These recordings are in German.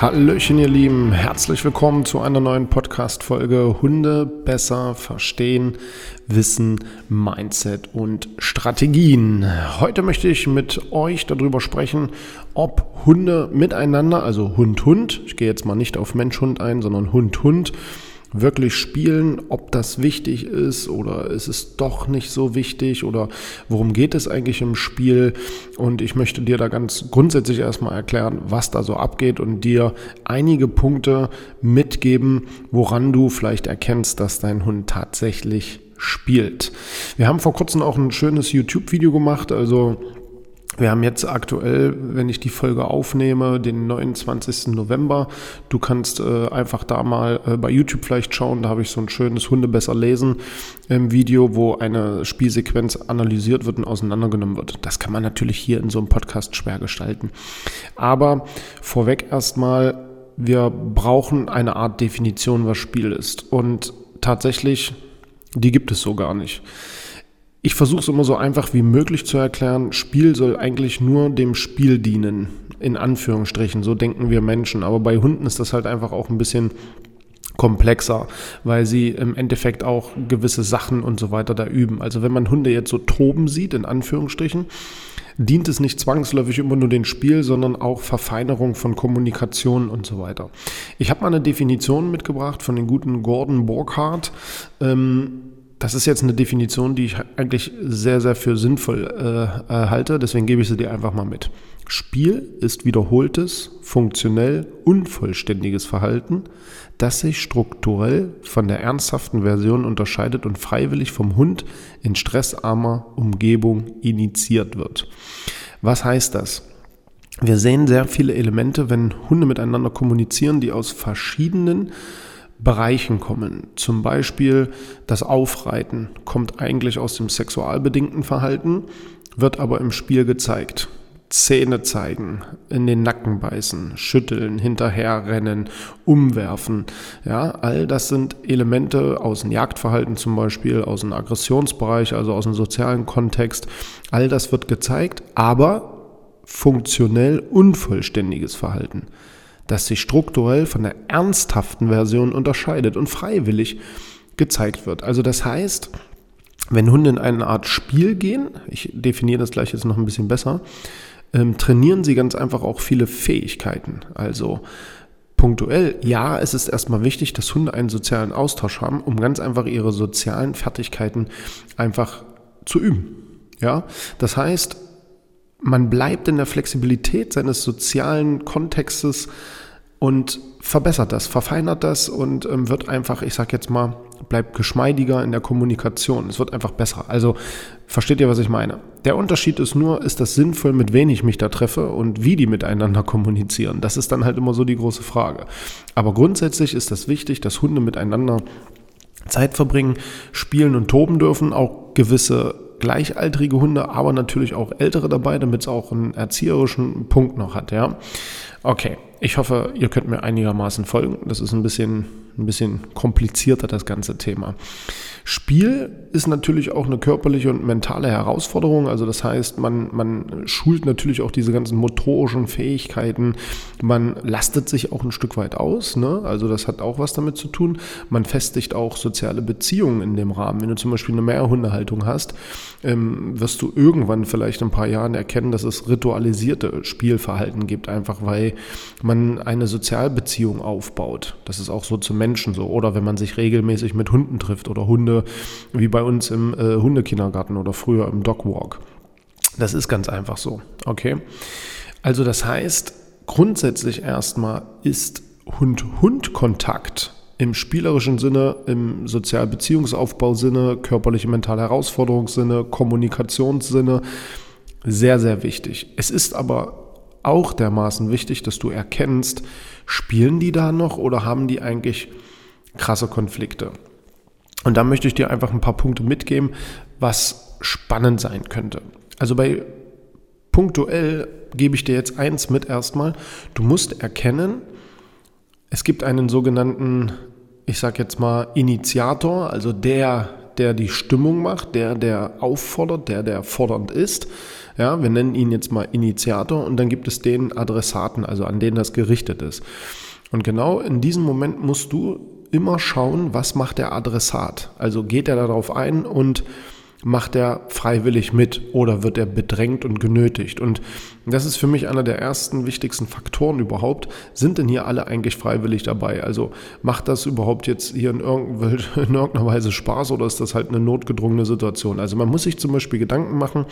Hallöchen, ihr Lieben, herzlich willkommen zu einer neuen Podcast-Folge Hunde besser verstehen, Wissen, Mindset und Strategien. Heute möchte ich mit euch darüber sprechen, ob Hunde miteinander, also Hund-Hund, ich gehe jetzt mal nicht auf Mensch-Hund ein, sondern Hund-Hund, wirklich spielen, ob das wichtig ist oder ist es doch nicht so wichtig oder worum geht es eigentlich im Spiel. Und ich möchte dir da ganz grundsätzlich erstmal erklären, was da so abgeht und dir einige Punkte mitgeben, woran du vielleicht erkennst, dass dein Hund tatsächlich spielt. Wir haben vor kurzem auch ein schönes YouTube-Video gemacht, also wir haben jetzt aktuell, wenn ich die Folge aufnehme, den 29. November. Du kannst äh, einfach da mal äh, bei YouTube vielleicht schauen. Da habe ich so ein schönes Hunde besser lesen ähm, Video, wo eine Spielsequenz analysiert wird und auseinandergenommen wird. Das kann man natürlich hier in so einem Podcast schwer gestalten. Aber vorweg erstmal, wir brauchen eine Art Definition, was Spiel ist. Und tatsächlich, die gibt es so gar nicht. Ich versuche es immer so einfach wie möglich zu erklären. Spiel soll eigentlich nur dem Spiel dienen, in Anführungsstrichen. So denken wir Menschen. Aber bei Hunden ist das halt einfach auch ein bisschen komplexer, weil sie im Endeffekt auch gewisse Sachen und so weiter da üben. Also wenn man Hunde jetzt so toben sieht, in Anführungsstrichen, dient es nicht zwangsläufig immer nur dem Spiel, sondern auch Verfeinerung von Kommunikation und so weiter. Ich habe mal eine Definition mitgebracht von den guten Gordon Borkhardt. Ähm, das ist jetzt eine Definition, die ich eigentlich sehr, sehr für sinnvoll äh, halte. Deswegen gebe ich sie dir einfach mal mit. Spiel ist wiederholtes, funktionell unvollständiges Verhalten, das sich strukturell von der ernsthaften Version unterscheidet und freiwillig vom Hund in stressarmer Umgebung initiiert wird. Was heißt das? Wir sehen sehr viele Elemente, wenn Hunde miteinander kommunizieren, die aus verschiedenen Bereichen kommen. Zum Beispiel das Aufreiten kommt eigentlich aus dem sexualbedingten Verhalten, wird aber im Spiel gezeigt. Zähne zeigen, in den Nacken beißen, schütteln, hinterherrennen, umwerfen. Ja, all das sind Elemente aus dem Jagdverhalten zum Beispiel, aus dem Aggressionsbereich, also aus dem sozialen Kontext. All das wird gezeigt, aber funktionell unvollständiges Verhalten das sich strukturell von der ernsthaften Version unterscheidet und freiwillig gezeigt wird. Also das heißt, wenn Hunde in eine Art Spiel gehen, ich definiere das gleich jetzt noch ein bisschen besser, ähm, trainieren sie ganz einfach auch viele Fähigkeiten. Also punktuell, ja, es ist erstmal wichtig, dass Hunde einen sozialen Austausch haben, um ganz einfach ihre sozialen Fertigkeiten einfach zu üben. Ja, das heißt, man bleibt in der Flexibilität seines sozialen Kontextes und verbessert das, verfeinert das und ähm, wird einfach, ich sag jetzt mal, bleibt geschmeidiger in der Kommunikation. Es wird einfach besser. Also versteht ihr, was ich meine? Der Unterschied ist nur, ist das sinnvoll, mit wem ich mich da treffe und wie die miteinander kommunizieren. Das ist dann halt immer so die große Frage. Aber grundsätzlich ist das wichtig, dass Hunde miteinander Zeit verbringen, spielen und toben dürfen, auch gewisse gleichaltrige Hunde, aber natürlich auch ältere dabei, damit es auch einen erzieherischen Punkt noch hat, ja. Okay, ich hoffe, ihr könnt mir einigermaßen folgen. Das ist ein bisschen, ein bisschen komplizierter, das ganze Thema. Spiel ist natürlich auch eine körperliche und mentale Herausforderung. Also das heißt, man, man schult natürlich auch diese ganzen motorischen Fähigkeiten. Man lastet sich auch ein Stück weit aus. Ne? Also das hat auch was damit zu tun. Man festigt auch soziale Beziehungen in dem Rahmen. Wenn du zum Beispiel eine Mehrhundehaltung hast, ähm, wirst du irgendwann vielleicht in ein paar Jahren erkennen, dass es ritualisierte Spielverhalten gibt, einfach weil man eine Sozialbeziehung aufbaut. Das ist auch so zu Menschen so. Oder wenn man sich regelmäßig mit Hunden trifft oder Hunde Wie bei uns im äh, Hundekindergarten oder früher im Dogwalk. Das ist ganz einfach so. Okay. Also das heißt, grundsätzlich erstmal ist Hund-Hund-Kontakt im spielerischen Sinne, im Sozialbeziehungsaufbau-Sinne, körperliche mentale Herausforderungssinne, Kommunikationssinne sehr, sehr wichtig. Es ist aber auch dermaßen wichtig, dass du erkennst, spielen die da noch oder haben die eigentlich krasse Konflikte? Und da möchte ich dir einfach ein paar Punkte mitgeben, was spannend sein könnte. Also bei punktuell gebe ich dir jetzt eins mit erstmal. Du musst erkennen, es gibt einen sogenannten, ich sage jetzt mal, Initiator, also der, der die Stimmung macht, der, der auffordert, der, der fordernd ist. Ja, wir nennen ihn jetzt mal Initiator und dann gibt es den Adressaten, also an den das gerichtet ist. Und genau in diesem Moment musst du immer schauen, was macht der Adressat. Also geht er darauf ein und macht er freiwillig mit oder wird er bedrängt und genötigt? Und das ist für mich einer der ersten wichtigsten Faktoren überhaupt. Sind denn hier alle eigentlich freiwillig dabei? Also macht das überhaupt jetzt hier in, in irgendeiner Weise Spaß oder ist das halt eine notgedrungene Situation? Also man muss sich zum Beispiel Gedanken machen,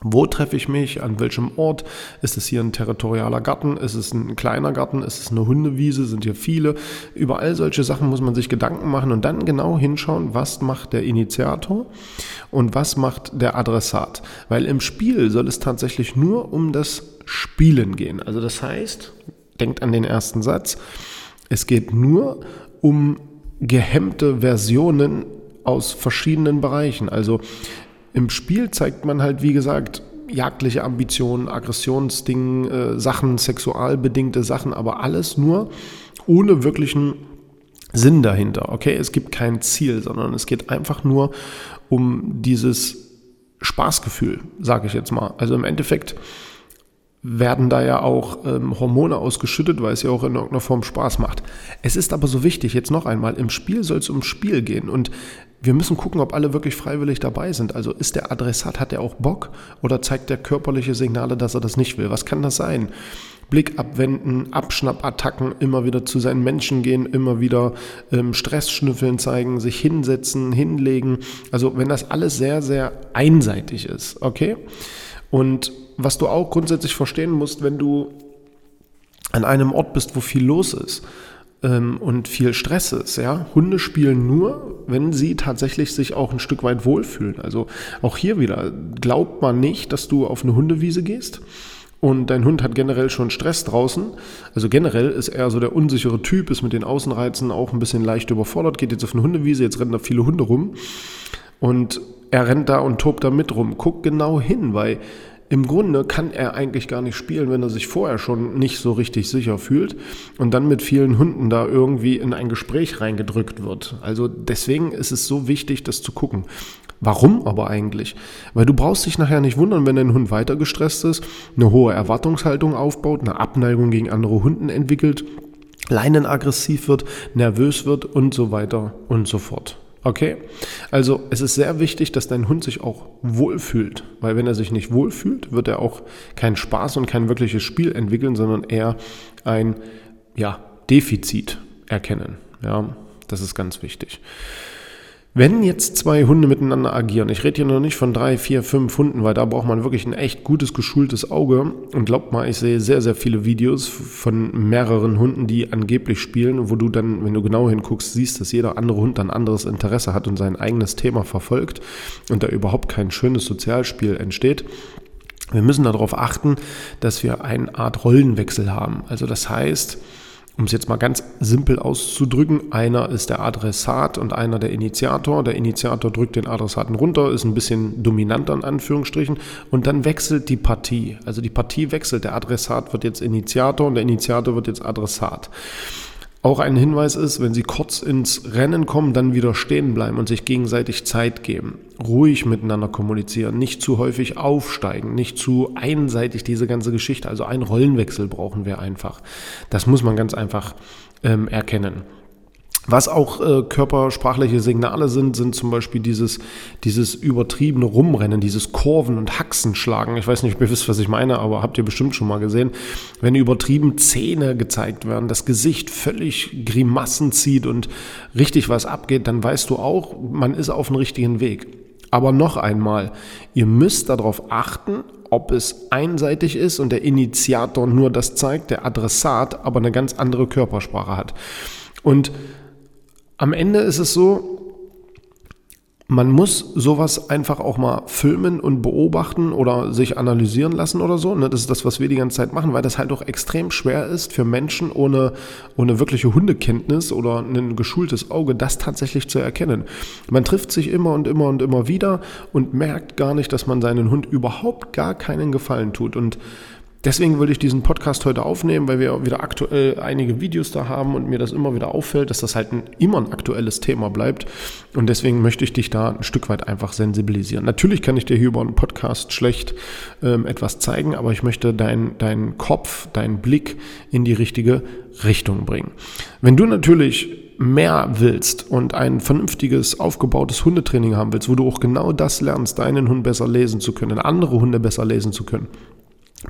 wo treffe ich mich? An welchem Ort? Ist es hier ein territorialer Garten? Ist es ein kleiner Garten? Ist es eine Hundewiese? Sind hier viele? Über all solche Sachen muss man sich Gedanken machen und dann genau hinschauen, was macht der Initiator und was macht der Adressat. Weil im Spiel soll es tatsächlich nur um das Spielen gehen. Also das heißt, denkt an den ersten Satz, es geht nur um gehemmte Versionen aus verschiedenen Bereichen. Also im Spiel zeigt man halt, wie gesagt, jagdliche Ambitionen, Aggressionsdingen, äh, Sachen, sexualbedingte Sachen, aber alles nur ohne wirklichen Sinn dahinter. Okay, es gibt kein Ziel, sondern es geht einfach nur um dieses Spaßgefühl, sage ich jetzt mal. Also im Endeffekt werden da ja auch ähm, Hormone ausgeschüttet, weil es ja auch in irgendeiner Form Spaß macht. Es ist aber so wichtig, jetzt noch einmal, im Spiel soll es ums Spiel gehen und wir müssen gucken, ob alle wirklich freiwillig dabei sind. Also ist der Adressat, hat er auch Bock oder zeigt der körperliche Signale, dass er das nicht will? Was kann das sein? Blick abwenden, Abschnappattacken, immer wieder zu seinen Menschen gehen, immer wieder ähm, Stressschnüffeln zeigen, sich hinsetzen, hinlegen. Also wenn das alles sehr, sehr einseitig ist, okay? Und was du auch grundsätzlich verstehen musst, wenn du an einem Ort bist, wo viel los ist, ähm, und viel Stress ist. Ja? Hunde spielen nur, wenn sie tatsächlich sich auch ein Stück weit wohlfühlen. Also auch hier wieder, glaubt man nicht, dass du auf eine Hundewiese gehst und dein Hund hat generell schon Stress draußen. Also generell ist er so der unsichere Typ, ist mit den Außenreizen auch ein bisschen leicht überfordert, geht jetzt auf eine Hundewiese, jetzt rennen da viele Hunde rum und er rennt da und tobt da mit rum. Guck genau hin, weil im Grunde kann er eigentlich gar nicht spielen, wenn er sich vorher schon nicht so richtig sicher fühlt und dann mit vielen Hunden da irgendwie in ein Gespräch reingedrückt wird. Also deswegen ist es so wichtig, das zu gucken. Warum aber eigentlich? Weil du brauchst dich nachher nicht wundern, wenn dein Hund weiter gestresst ist, eine hohe Erwartungshaltung aufbaut, eine Abneigung gegen andere Hunden entwickelt, leinenaggressiv wird, nervös wird und so weiter und so fort. Okay? Also es ist sehr wichtig, dass dein Hund sich auch wohlfühlt, weil wenn er sich nicht wohlfühlt, wird er auch keinen Spaß und kein wirkliches Spiel entwickeln, sondern eher ein ja, Defizit erkennen. Ja, das ist ganz wichtig. Wenn jetzt zwei Hunde miteinander agieren, ich rede hier noch nicht von drei, vier, fünf Hunden, weil da braucht man wirklich ein echt gutes, geschultes Auge. Und glaubt mal, ich sehe sehr, sehr viele Videos von mehreren Hunden, die angeblich spielen, wo du dann, wenn du genau hinguckst, siehst, dass jeder andere Hund ein anderes Interesse hat und sein eigenes Thema verfolgt und da überhaupt kein schönes Sozialspiel entsteht. Wir müssen darauf achten, dass wir eine Art Rollenwechsel haben. Also das heißt, um es jetzt mal ganz simpel auszudrücken, einer ist der Adressat und einer der Initiator. Der Initiator drückt den Adressaten runter, ist ein bisschen dominanter in Anführungsstrichen und dann wechselt die Partie. Also die Partie wechselt, der Adressat wird jetzt Initiator und der Initiator wird jetzt Adressat. Auch ein Hinweis ist, wenn Sie kurz ins Rennen kommen, dann wieder stehen bleiben und sich gegenseitig Zeit geben. Ruhig miteinander kommunizieren, nicht zu häufig aufsteigen, nicht zu einseitig diese ganze Geschichte. Also einen Rollenwechsel brauchen wir einfach. Das muss man ganz einfach ähm, erkennen. Was auch äh, körpersprachliche Signale sind, sind zum Beispiel dieses, dieses übertriebene Rumrennen, dieses Kurven- und Haxenschlagen. Ich weiß nicht, ob ihr wisst, was ich meine, aber habt ihr bestimmt schon mal gesehen. Wenn übertrieben Zähne gezeigt werden, das Gesicht völlig Grimassen zieht und richtig was abgeht, dann weißt du auch, man ist auf dem richtigen Weg. Aber noch einmal, ihr müsst darauf achten, ob es einseitig ist und der Initiator nur das zeigt, der Adressat aber eine ganz andere Körpersprache hat. Und am Ende ist es so, man muss sowas einfach auch mal filmen und beobachten oder sich analysieren lassen oder so. Ne? Das ist das, was wir die ganze Zeit machen, weil das halt auch extrem schwer ist für Menschen ohne, ohne wirkliche Hundekenntnis oder ein geschultes Auge, das tatsächlich zu erkennen. Man trifft sich immer und immer und immer wieder und merkt gar nicht, dass man seinen Hund überhaupt gar keinen Gefallen tut. Und Deswegen würde ich diesen Podcast heute aufnehmen, weil wir wieder aktuell einige Videos da haben und mir das immer wieder auffällt, dass das halt ein, immer ein aktuelles Thema bleibt. Und deswegen möchte ich dich da ein Stück weit einfach sensibilisieren. Natürlich kann ich dir hier über einen Podcast schlecht ähm, etwas zeigen, aber ich möchte deinen dein Kopf, deinen Blick in die richtige Richtung bringen. Wenn du natürlich mehr willst und ein vernünftiges, aufgebautes Hundetraining haben willst, wo du auch genau das lernst, deinen Hund besser lesen zu können, andere Hunde besser lesen zu können,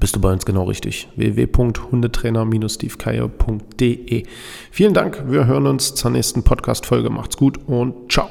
bist du bei uns genau richtig. www.hundetrainer-stevekeier.de Vielen Dank, wir hören uns zur nächsten Podcast-Folge. Macht's gut und ciao.